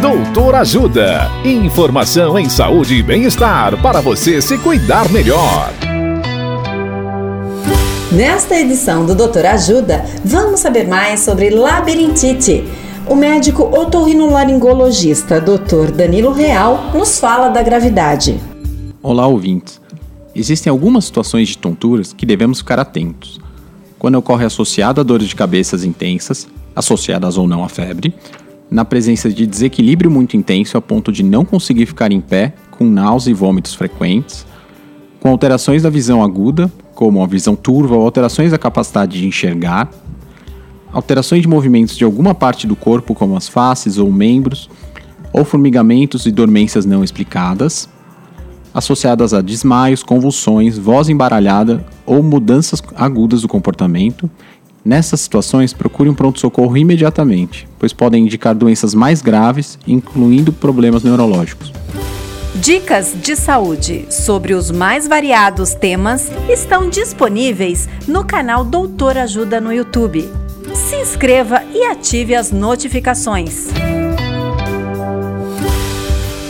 Doutor Ajuda. Informação em saúde e bem-estar para você se cuidar melhor. Nesta edição do Doutor Ajuda, vamos saber mais sobre labirintite. O médico otorrinolaringologista Dr. Danilo Real nos fala da gravidade. Olá, ouvintes. Existem algumas situações de tonturas que devemos ficar atentos. Quando ocorre associado a dores de cabeças intensas, associadas ou não à febre, na presença de desequilíbrio muito intenso a ponto de não conseguir ficar em pé, com náusea e vômitos frequentes, com alterações da visão aguda, como a visão turva ou alterações da capacidade de enxergar, alterações de movimentos de alguma parte do corpo, como as faces ou membros, ou formigamentos e dormências não explicadas, associadas a desmaios, convulsões, voz embaralhada ou mudanças agudas do comportamento. Nessas situações, procure um pronto-socorro imediatamente, pois podem indicar doenças mais graves, incluindo problemas neurológicos. Dicas de saúde sobre os mais variados temas estão disponíveis no canal Doutor Ajuda no YouTube. Se inscreva e ative as notificações.